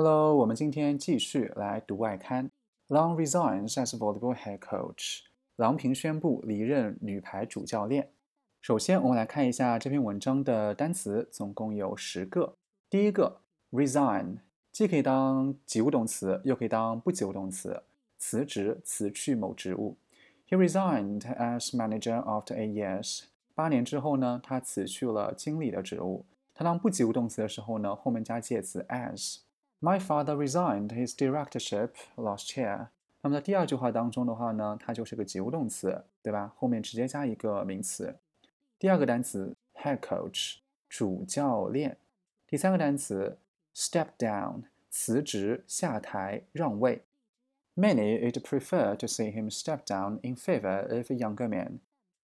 Hello，我们今天继续来读外刊。Long resigns as volleyball head coach。郎平宣布离任女排主教练。首先，我们来看一下这篇文章的单词，总共有十个。第一个，resign，既可以当及物动词，又可以当不及物动词，辞职、辞去某职务。He resigned as manager after eight years。八年之后呢，他辞去了经理的职务。他当不及物动词的时候呢，后面加介词 as。My father resigned his directorship last year。那么在第二句话当中的话呢，它就是个及物动词，对吧？后面直接加一个名词。第二个单词 head coach，主教练。第三个单词 step down，辞职、下台、让位。Many would prefer to see him step down in favor of a younger man。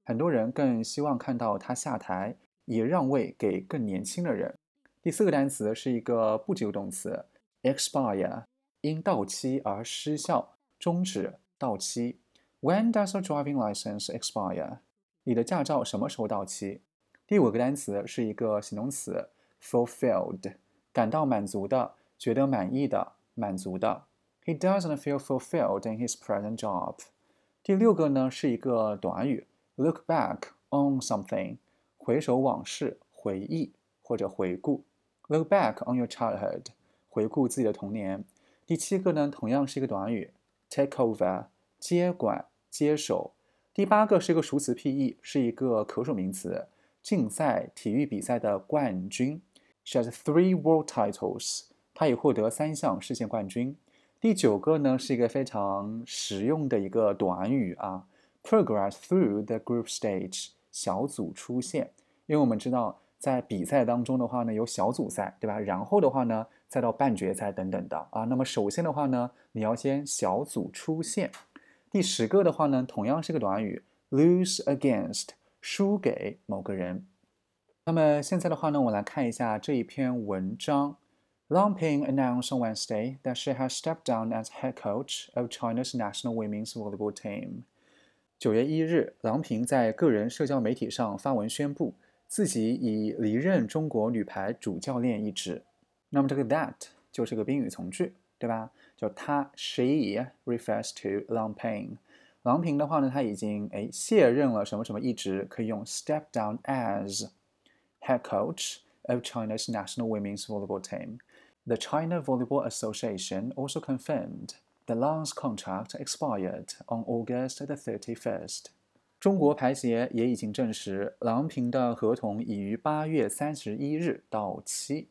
很多人更希望看到他下台，也让位给更年轻的人。第四个单词是一个不及物动词。Expire 因到期而失效，终止到期。When does your driving license expire？你的驾照什么时候到期？第五个单词是一个形容词，fulfilled，感到满足的，觉得满意的，满足的。He doesn't feel fulfilled in his present job。第六个呢是一个短语，look back on something，回首往事，回忆或者回顾。Look back on your childhood。回顾自己的童年。第七个呢，同样是一个短语，take over，接管、接手。第八个是一个熟词 P.E，是一个可数名词，竞赛、体育比赛的冠军。She has three world titles，她已获得三项世界冠军。第九个呢，是一个非常实用的一个短语啊，progress through the group stage，小组出现。因为我们知道。在比赛当中的话呢，有小组赛，对吧？然后的话呢，再到半决赛等等的啊。那么首先的话呢，你要先小组出线。第十个的话呢，同样是个短语，lose against，输给某个人。那么现在的话呢，我来看一下这一篇文章。Lang Ping announced on Wednesday that she has stepped down as head coach of China's national women's volleyball team。九月一日，郎平在个人社交媒体上发文宣布。自己已离任中国女排主教练一职，那么这个 that 就是个宾语从句，对吧？就他 she refers to Lang Ping。郎平的话呢，他已经哎卸任了什么什么一职，可以用 step down as head coach of China's national women's volleyball team. The China Volleyball Association also confirmed the Lang's contract expired on August the 31st. 中国排协也已经证实，郎平的合同已于八月三十一日到期。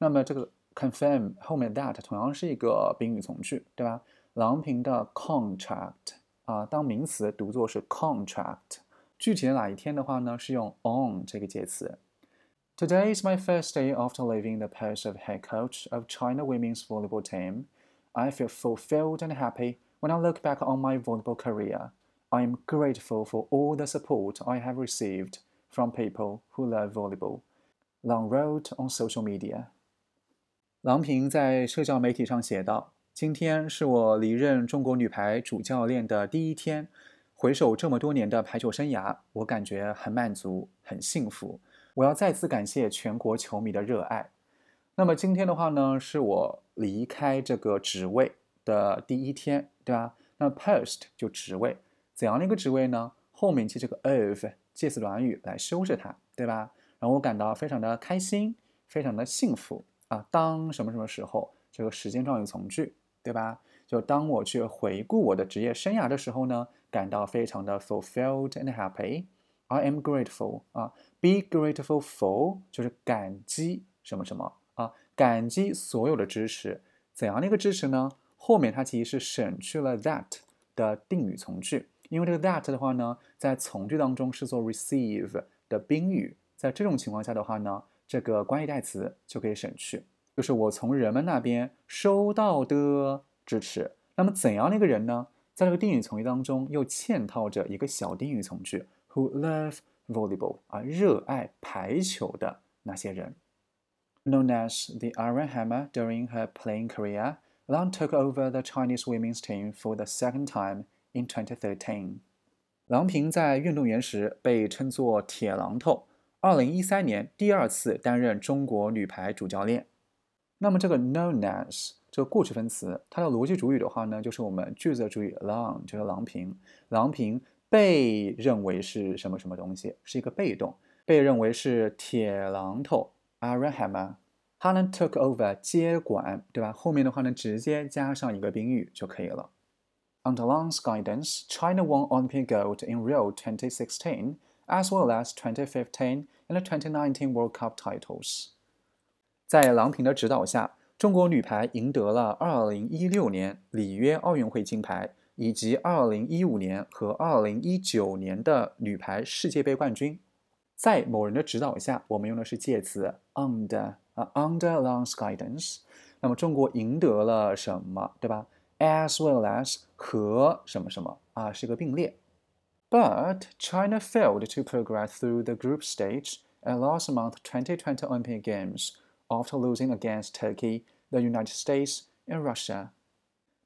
那么这个 confirm 后面 that 同样是一个宾语从句，对吧？郎平的 contract 啊，当名词读作是 contract。具体的哪一天的话呢？是用 on 这个介词。Today is my first day after leaving the post of head coach of China women's volleyball team. I feel fulfilled and happy when I look back on my volleyball career. I am grateful for all the support I have received from people who love volleyball. Lang wrote on social media. 郎平在社交媒体上写道：“今天是我离任中国女排主教练的第一天。回首这么多年的排球生涯，我感觉很满足，很幸福。我要再次感谢全国球迷的热爱。那么今天的话呢，是我离开这个职位的第一天，对吧？那 post 就职位。”怎样的一个职位呢？后面接这个 of 介词短语来修饰它，对吧？让我感到非常的开心，非常的幸福啊！当什么什么时候？这个时间状语从句，对吧？就当我去回顾我的职业生涯的时候呢，感到非常的 fulfilled and happy。I am grateful 啊，be grateful for 就是感激什么什么啊，感激所有的支持。怎样的一个支持呢？后面它其实是省去了 that 的定语从句。因为这个 that 的话呢，在从句当中是做 receive 的宾语，在这种情况下的话呢，这个关系代词就可以省去，就是我从人们那边收到的支持。那么怎样的一个人呢？在这个定语从句当中又嵌套着一个小定语从句，who love volleyball 啊，热爱排球的那些人。Known as the Iron Hammer during her playing career, Lan took over the Chinese women's team for the second time. In 2013，郎平在运动员时被称作“铁榔头”。二零一三年第二次担任中国女排主教练。那么这个 known as 这个过去分词，它的逻辑主语的话呢，就是我们句子的主语 Lang，就是郎平。郎平被认为是什么什么东西，是一个被动，被认为是铁榔头 Iron Hammer。他呢 took over 接管，对吧？后面的话呢，直接加上一个宾语就可以了。Under Lang's guidance, China won Olympic gold in Rio 2016, as well as 2015 and the 2019 World Cup titles. 在郎平的指导下，中国女排赢得了2016年里约奥运会金牌，以及2015年和2019年的女排世界杯冠军。在某人的指导下，我们用的是介词 under 啊，under Lang's guidance。那么中国赢得了什么，对吧？as well as 和什么什么啊，是个并列。But China failed to progress through the group stage at last month's 2020 Olympic Games after losing against Turkey, the United States, and Russia.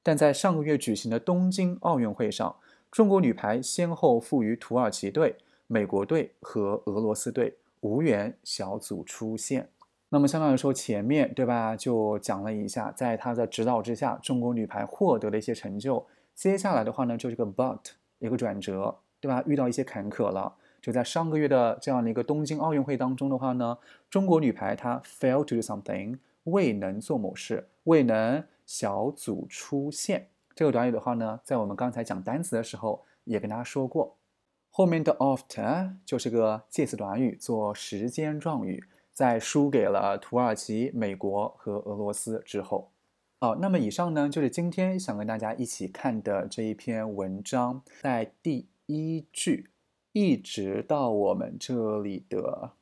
但在上个月举行的东京奥运会上，中国女排先后负于土耳其队、美国队和俄罗斯队，无缘小组出线。那么相当于说前面对吧，就讲了一下，在他的指导之下，中国女排获得的一些成就。接下来的话呢，就是个 but 一个转折，对吧？遇到一些坎坷了。就在上个月的这样的一个东京奥运会当中的话呢，中国女排她 fail to do something，未能做某事，未能小组出线。这个短语的话呢，在我们刚才讲单词的时候也跟大家说过，后面的 after 就是个介词短语，做时间状语。在输给了土耳其、美国和俄罗斯之后，好，那么以上呢就是今天想跟大家一起看的这一篇文章，在第依据一直到我们这里的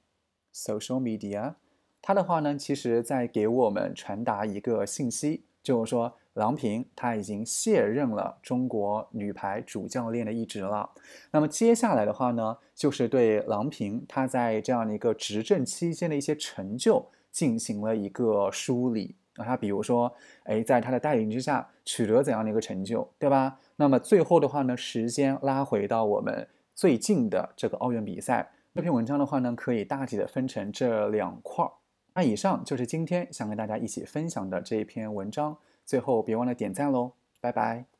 social media，它的话呢，其实在给我们传达一个信息，就是说。郎平他已经卸任了中国女排主教练的一职了。那么接下来的话呢，就是对郎平他在这样的一个执政期间的一些成就进行了一个梳理啊。他比如说，哎，在他的带领之下取得怎样的一个成就，对吧？那么最后的话呢，时间拉回到我们最近的这个奥运比赛。这篇文章的话呢，可以大体的分成这两块儿。那以上就是今天想跟大家一起分享的这一篇文章。最后，别忘了点赞喽！拜拜。